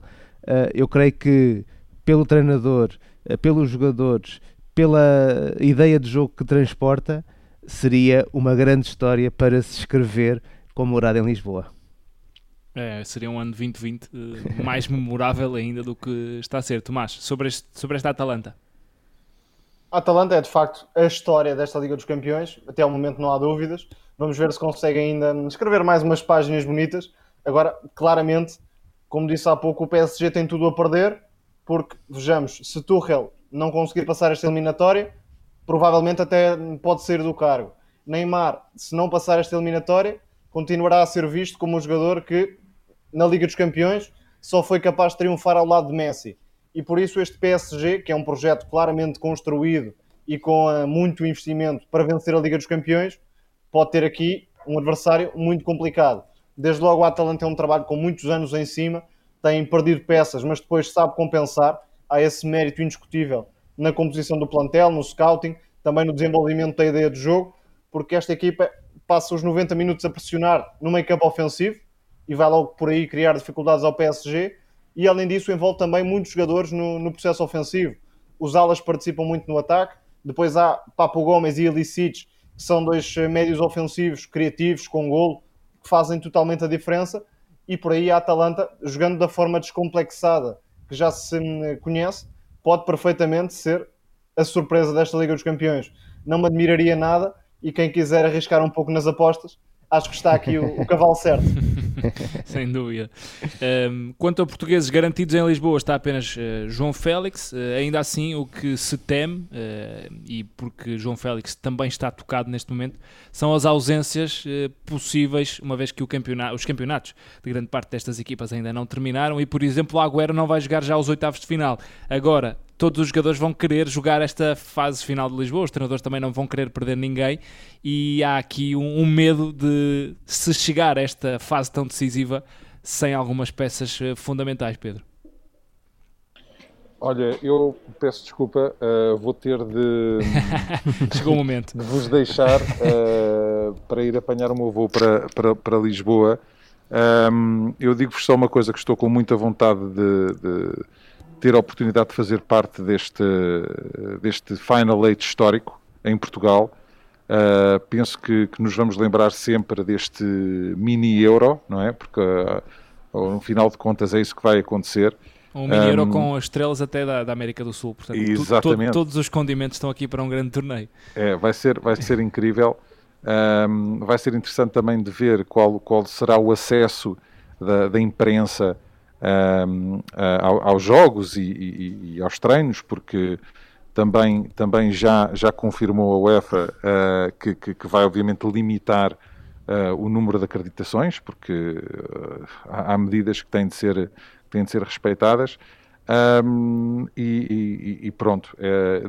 eu creio que pelo treinador, pelos jogadores, pela ideia de jogo que transporta, seria uma grande história para se escrever com morada em Lisboa. É, seria um ano 2020 uh, eh, mais memorável ainda do que está a ser. Tomás, sobre, este, sobre esta Atalanta. A Atalanta é de facto a história desta Liga dos Campeões, até ao momento não há dúvidas. Vamos ver se consegue ainda escrever mais umas páginas bonitas. Agora, claramente, como disse há pouco, o PSG tem tudo a perder, porque, vejamos, se Tuchel não conseguir passar esta eliminatória, provavelmente até pode sair do cargo. Neymar, se não passar esta eliminatória, continuará a ser visto como um jogador que, na Liga dos Campeões, só foi capaz de triunfar ao lado de Messi. E por isso este PSG, que é um projeto claramente construído e com uh, muito investimento para vencer a Liga dos Campeões, pode ter aqui um adversário muito complicado. Desde logo, o Atalanta é um trabalho com muitos anos em cima, tem perdido peças, mas depois sabe compensar. Há esse mérito indiscutível na composição do plantel, no scouting, também no desenvolvimento da ideia de jogo, porque esta equipa passa os 90 minutos a pressionar no meio campo ofensivo e vai logo por aí criar dificuldades ao PSG. E além disso, envolve também muitos jogadores no, no processo ofensivo. Os alas participam muito no ataque. Depois há Papo Gomes e Elicic, que são dois eh, médios ofensivos criativos, com golo, que fazem totalmente a diferença. E por aí a Atalanta, jogando da forma descomplexada que já se hum, conhece, pode perfeitamente ser a surpresa desta Liga dos Campeões. Não me admiraria nada e quem quiser arriscar um pouco nas apostas, acho que está aqui o, o cavalo certo. Sem dúvida. Um, quanto a portugueses garantidos em Lisboa, está apenas uh, João Félix. Uh, ainda assim, o que se teme, uh, e porque João Félix também está tocado neste momento, são as ausências possíveis, uma vez que campeonato, os campeonatos de grande parte destas equipas ainda não terminaram. E, por exemplo, o Agüero não vai jogar já aos oitavos de final. Agora, todos os jogadores vão querer jogar esta fase final de Lisboa, os treinadores também não vão querer perder ninguém e há aqui um, um medo de se chegar a esta fase tão decisiva sem algumas peças eh, fundamentais, Pedro. Olha, eu peço desculpa, uh, vou ter de. Chegou o momento. De vos deixar uh, para ir apanhar o meu voo para, para, para Lisboa. Um, eu digo-vos só uma coisa que estou com muita vontade de, de ter a oportunidade de fazer parte deste, deste Final Eight histórico em Portugal. Uh, penso que, que, nos vamos lembrar sempre deste mini euro, não é? Porque uh, no final de contas é isso que vai acontecer. Um mini euro um, com as estrelas até da, da América do Sul. Portanto, exatamente. todos os condimentos estão aqui para um grande torneio. É, vai ser, vai ser incrível. Um, vai ser interessante também de ver qual, qual será o acesso da, da imprensa um, aos jogos e, e, e, aos treinos, porque também, também já, já confirmou a UEFA uh, que, que, que, vai obviamente limitar uh, o número de acreditações, porque uh, há, medidas que têm de ser, têm de ser respeitadas. Um, e, e, pronto,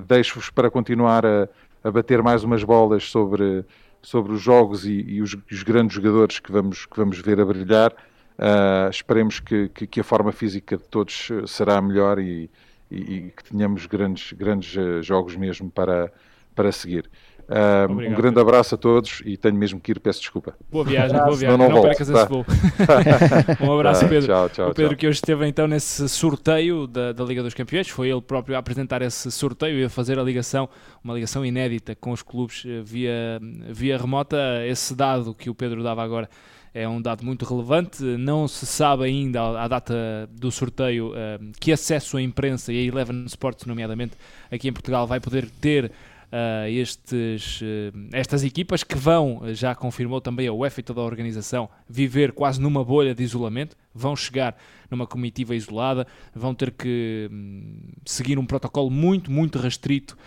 deixo-vos para continuar a, a, bater mais umas bolas sobre, sobre os jogos e, e os, os, grandes jogadores que vamos, que vamos ver a brilhar. Uh, esperemos que, que, que, a forma física de todos será melhor e, e, e que tenhamos grandes, grandes uh, jogos mesmo para, para seguir. Uh, Obrigado, um grande abraço a todos e tenho mesmo que ir, peço desculpa. Boa viagem, boa viagem. Não, não, não percas tá. esse voo. um abraço, tá, Pedro. Tchau, tchau, o Pedro tchau. que hoje esteve então nesse sorteio da, da Liga dos Campeões, foi ele próprio a apresentar esse sorteio e a fazer a ligação, uma ligação inédita com os clubes via, via remota. Esse dado que o Pedro dava agora é um dado muito relevante. Não se sabe ainda, à data do sorteio, eh, que acesso à imprensa e a Eleven Sports, nomeadamente aqui em Portugal, vai poder ter Uh, estes, uh, estas equipas que vão, já confirmou também a UEFA e toda a organização, viver quase numa bolha de isolamento, vão chegar numa comitiva isolada, vão ter que um, seguir um protocolo muito, muito restrito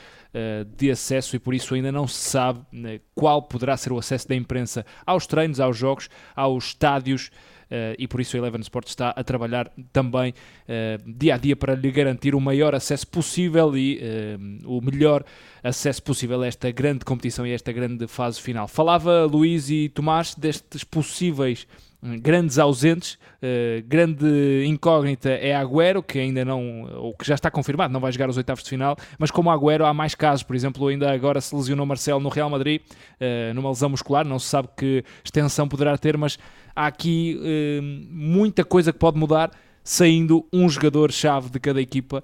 de acesso e por isso ainda não se sabe uh, qual poderá ser o acesso da imprensa aos treinos, aos jogos, aos estádios. Uh, e por isso a Eleven Sports está a trabalhar também uh, dia a dia para lhe garantir o maior acesso possível e uh, o melhor acesso possível a esta grande competição e a esta grande fase final. Falava Luís e Tomás destes possíveis grandes ausentes, uh, grande incógnita é Agüero, que ainda não, ou que já está confirmado, não vai jogar os oitavos de final, mas como Agüero há mais casos, por exemplo, ainda agora se lesionou Marcelo no Real Madrid, uh, numa lesão muscular, não se sabe que extensão poderá ter, mas há aqui uh, muita coisa que pode mudar, saindo um jogador-chave de cada equipa,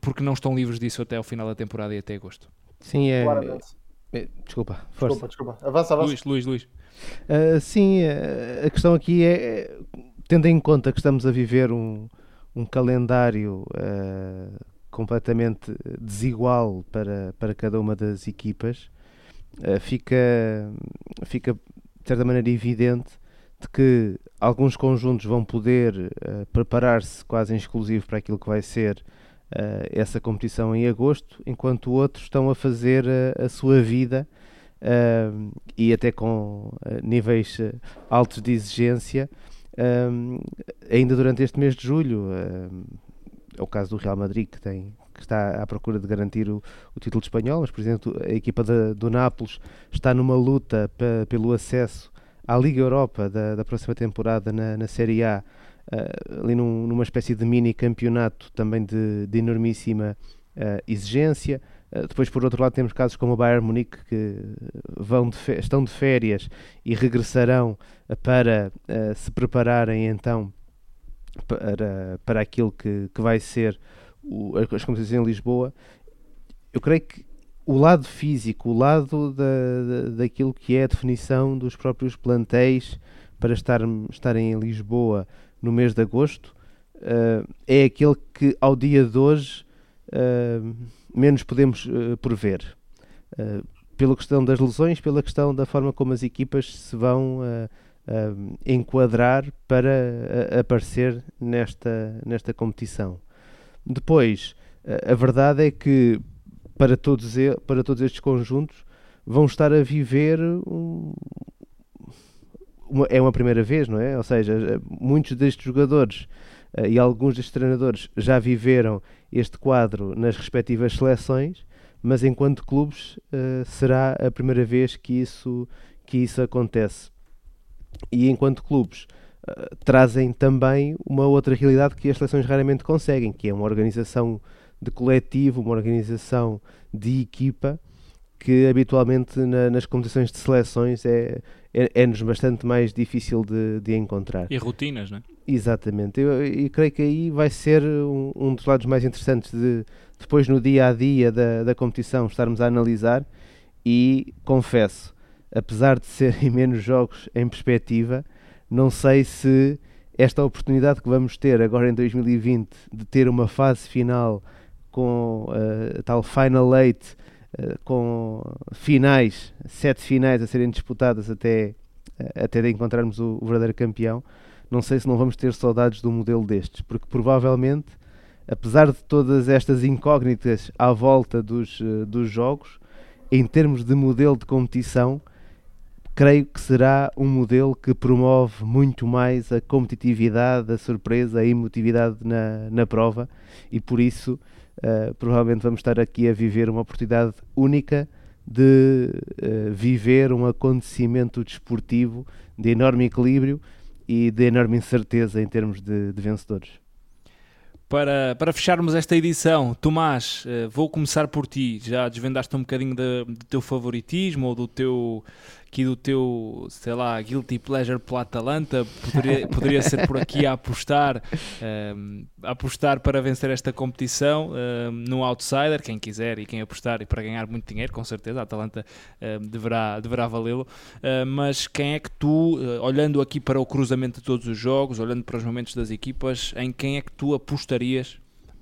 porque não estão livres disso até ao final da temporada e até agosto. Sim, é... é desculpa, força. Desculpa, desculpa. Avança, avança. Luís, Luís, Luís. Uh, sim, uh, a questão aqui é, é, tendo em conta que estamos a viver um, um calendário uh, completamente desigual para, para cada uma das equipas, fica, fica de certa maneira evidente de que alguns conjuntos vão poder preparar-se quase em exclusivo para aquilo que vai ser essa competição em agosto, enquanto outros estão a fazer a, a sua vida e até com uh, níveis uh, altos de exigência, ainda durante este mês de julho. é o caso do Real Madrid, que, tem, que está à procura de garantir o, o título espanhol, mas, por exemplo, a equipa de, do Nápoles está numa luta pelo acesso à Liga Europa da, da próxima temporada na, na Série A, uh, ali num, numa espécie de mini campeonato também de, de enormíssima uh, exigência. Depois, por outro lado, temos casos como o Bayern Munique que vão de estão de férias e regressarão para uh, se prepararem então para, para aquilo que, que vai ser o, as competições em Lisboa. Eu creio que o lado físico, o lado da, da, daquilo que é a definição dos próprios plantéis para estar, estarem em Lisboa no mês de agosto uh, é aquele que ao dia de hoje uh, menos podemos uh, prever. Uh, pela questão das lesões, pela questão da forma como as equipas se vão enquadrar para aparecer nesta, nesta competição. Depois, a verdade é que para todos, para todos estes conjuntos vão estar a viver um, é uma primeira vez, não é? Ou seja, muitos destes jogadores e alguns destes treinadores já viveram este quadro nas respectivas seleções, mas enquanto clubes uh, será a primeira vez que isso, que isso acontece. E enquanto clubes uh, trazem também uma outra realidade que as seleções raramente conseguem, que é uma organização de coletivo, uma organização de equipa que habitualmente na, nas competições de seleções é, é, é-nos bastante mais difícil de, de, encontrar. E rotinas, não é? Exatamente. Eu, eu creio que aí vai ser um, um, dos lados mais interessantes de depois no dia a dia da, da competição estarmos a analisar e confesso, apesar de serem menos jogos em perspectiva, não sei se esta oportunidade que vamos ter agora em 2020 de ter uma fase final com uh, a tal Final Eight eh, com finais, sete finais a serem disputadas até, eh, até encontrarmos o, o, verdadeiro campeão, não sei se não vamos ter saudades de um modelo destes, porque provavelmente, apesar de todas estas incógnitas à volta dos, uh, dos jogos, em termos de modelo de competição, creio que será um modelo que promove muito mais a competitividade, a surpresa, a emotividade na, na prova. E por isso uh, provavelmente vamos estar aqui a viver uma oportunidade única de uh, viver um acontecimento desportivo de enorme equilíbrio e de enorme incerteza em termos de, de vencedores. Para, para fecharmos esta edição, Tomás, uh, vou começar por ti. Já desvendaste um bocadinho do teu favoritismo ou do teu aqui do teu, sei lá, guilty pleasure pela Atalanta, poderia, poderia ser por aqui a apostar, um, a apostar para vencer esta competição um, no outsider, quem quiser e quem apostar e para ganhar muito dinheiro, com certeza, a Atalanta um, deverá, deverá valê-lo, uh, mas quem é que tu, uh, olhando aqui para o cruzamento de todos os jogos, olhando para os momentos das equipas, em quem é que tu apostarias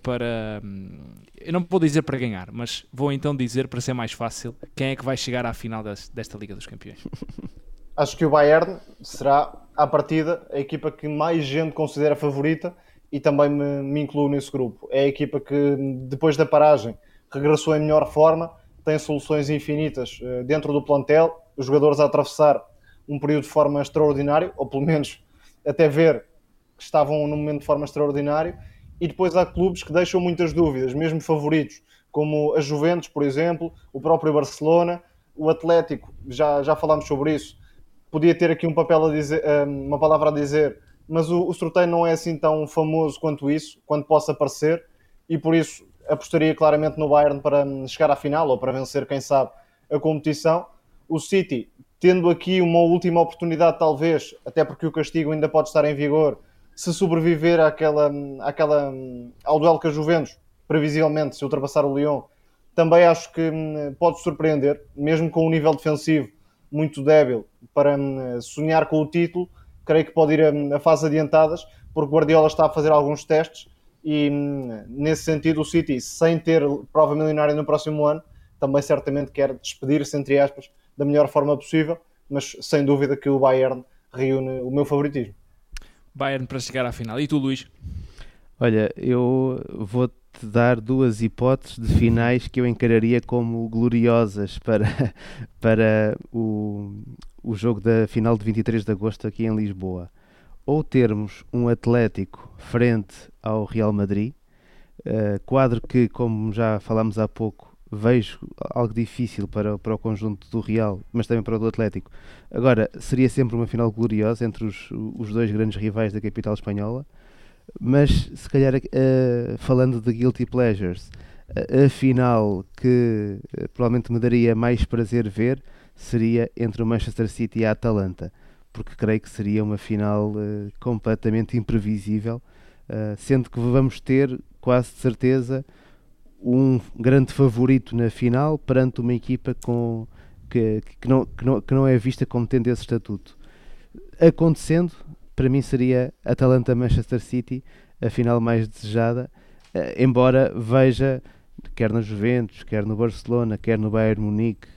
para. Hum, eu não vou dizer para ganhar, mas vou então dizer para ser mais fácil quem é que vai chegar à final desta Liga dos Campeões. Acho que o Bayern será, à partida, a equipa que mais gente considera favorita e também me, me incluo nesse grupo. É a equipa que, depois da paragem, regressou em melhor forma, tem soluções infinitas uh, dentro do plantel, os jogadores a atravessar um período de forma extraordinário, ou pelo menos até ver que estavam num momento de forma extraordinário e depois há clubes que deixam muitas dúvidas, mesmo favoritos, como a Juventus, por exemplo, o próprio Barcelona, o Atlético, já, já falámos sobre isso, podia ter aqui um papel a dizer, uma palavra a dizer, mas o, o sorteio não é assim tão famoso quanto isso, quanto possa parecer, e por isso apostaria claramente no Bayern para chegar à final ou para vencer, quem sabe, a competição. O City, tendo aqui uma última oportunidade, talvez, até porque o castigo ainda pode estar em vigor, se sobreviver àquela, àquela, ao duelo com a Juventus, previsivelmente, se ultrapassar o Lyon, também acho que hum, pode surpreender, mesmo com um nível defensivo muito débil para hum, sonhar com o título. Creio que pode ir a, a fase adiantadas, porque Guardiola está a fazer alguns testes e, hum, nesse sentido, o City, sem ter prova milionária no próximo ano, também certamente quer despedir-se, entre aspas, da melhor forma possível, mas sem dúvida que o Bayern reúne o meu favoritismo. Bayern para chegar à final. E tu, Luís? Olha, eu vou-te dar duas hipóteses de finais que eu encararia como gloriosas para, para o, o jogo da final de 23 de agosto aqui em Lisboa. Ou termos um Atlético frente ao Real Madrid, uh, quadro que, como já falámos há pouco, vejo algo difícil para, para o conjunto do Real, mas também para o do Atlético. Agora, seria sempre uma final gloriosa entre os, os dois grandes rivais da capital espanhola, mas se calhar uh, falando de Guilty Pleasures, A final que provavelmente me daria mais prazer ver seria entre o Manchester City e a Atalanta, porque creio que seria uma final uh, completamente imprevisível, uh, sendo que vamos ter quase de certeza um grande favorito na final perante uma equipa com, que, que, não, que, não, que não é vista como tendo esse estatuto. Acontecendo, para mim seria Atalanta-Manchester City a final mais desejada, uh, embora veja, quer na Juventus, quer no Barcelona, quer no Bayern Munique,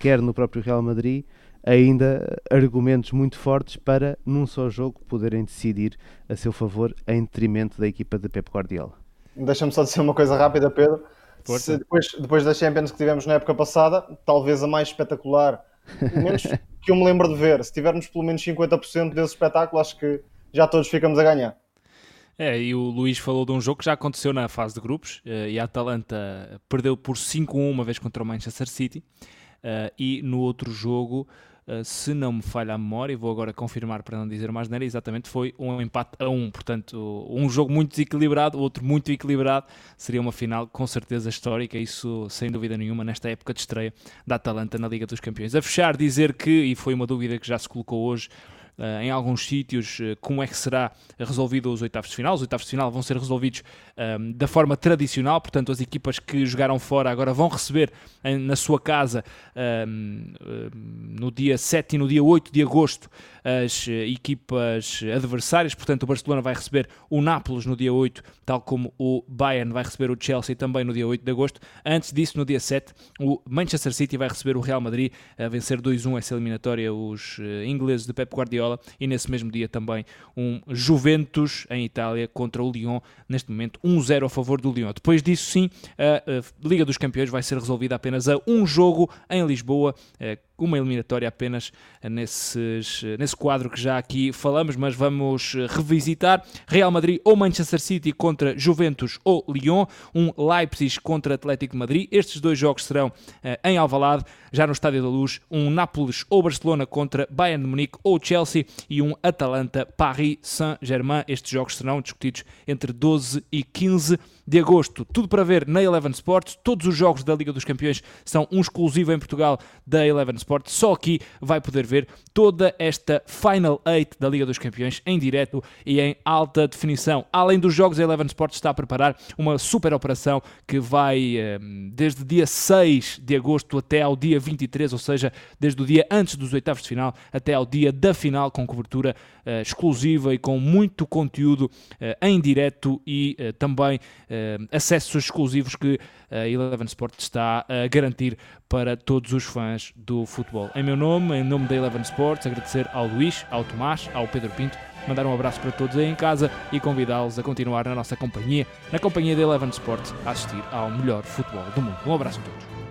quer no próprio Real Madrid, ainda argumentos muito fortes para, num só jogo, poderem decidir a seu favor em detrimento da equipa de Pep Guardiola. Deixa-me só dizer uma coisa rápida, Pedro. Depois, depois das Champions que tivemos na época passada, talvez a mais espetacular, pelo menos que eu me lembro de ver, se tivermos pelo menos 50% desse espetáculo, acho que já todos ficamos a ganhar. É, e o Luís falou de um jogo que já aconteceu na fase de grupos, eh, e a Atalanta perdeu por 5-1 uma vez contra o Manchester City. Uh, e no outro jogo, uh, se não me falha a memória, e vou agora confirmar para não dizer mais nada, exatamente foi um empate a um. Portanto, um jogo muito desequilibrado, outro muito equilibrado. Seria uma final com certeza histórica, isso sem dúvida nenhuma, nesta época de estreia da Atalanta na Liga dos Campeões. A fechar, dizer que, e foi uma dúvida que já se colocou hoje, em alguns sítios, uh, como é que será resolvido os oitavos de final. Os oitavos de final vão ser resolvidos um, da forma tradicional, portanto, as equipas que jogaram fora agora vão receber em, na sua casa um, no dia 7 e no dia 8 de agosto as equipas adversárias, portanto, o Barcelona vai receber o Nápoles no dia 8, tal como o Bayern vai receber o Chelsea também no dia 8 de agosto. Antes disso, no dia 7, o Manchester City vai receber o Real Madrid, a vencer 2-1 essa eliminatória, os ingleses de Pep Guardiola, e nesse mesmo dia também um Juventus em Itália contra o Lyon, neste momento 1-0 a favor do Lyon. Depois disso, sim, a, a Liga dos Campeões vai ser resolvida apenas a um jogo em Lisboa, uh, uma eliminatória apenas nesses, nesse quadro que já aqui falamos, mas vamos revisitar. Real Madrid ou Manchester City contra Juventus ou Lyon, um Leipzig contra Atlético de Madrid. Estes dois jogos serão em Alvalade, já no Estádio da Luz, um Nápoles ou Barcelona contra Bayern de Munique ou Chelsea e um Atalanta Paris Saint-Germain. Estes jogos serão discutidos entre 12 e 15 de agosto. Tudo para ver na Eleven Sports. Todos os jogos da Liga dos Campeões são um exclusivo em Portugal da Eleven Sports. Só aqui vai poder ver toda esta Final 8 da Liga dos Campeões em direto e em alta definição. Além dos jogos, a Eleven Sports está a preparar uma super operação que vai ehm, desde dia 6 de agosto até ao dia 23, ou seja, desde o dia antes dos oitavos de final até ao dia da final, com cobertura uh, exclusiva e com muito conteúdo uh, em direto e uh, também acessos exclusivos que a Eleven Sport está a garantir para todos os fãs do futebol. Em meu nome, em nome da Eleven Sports, agradecer ao Luís, ao Tomás, ao Pedro Pinto, mandar um abraço para todos aí em casa e convidá-los a continuar na nossa companhia, na companhia da Eleven Sports, a assistir ao melhor futebol do mundo. Um abraço a todos.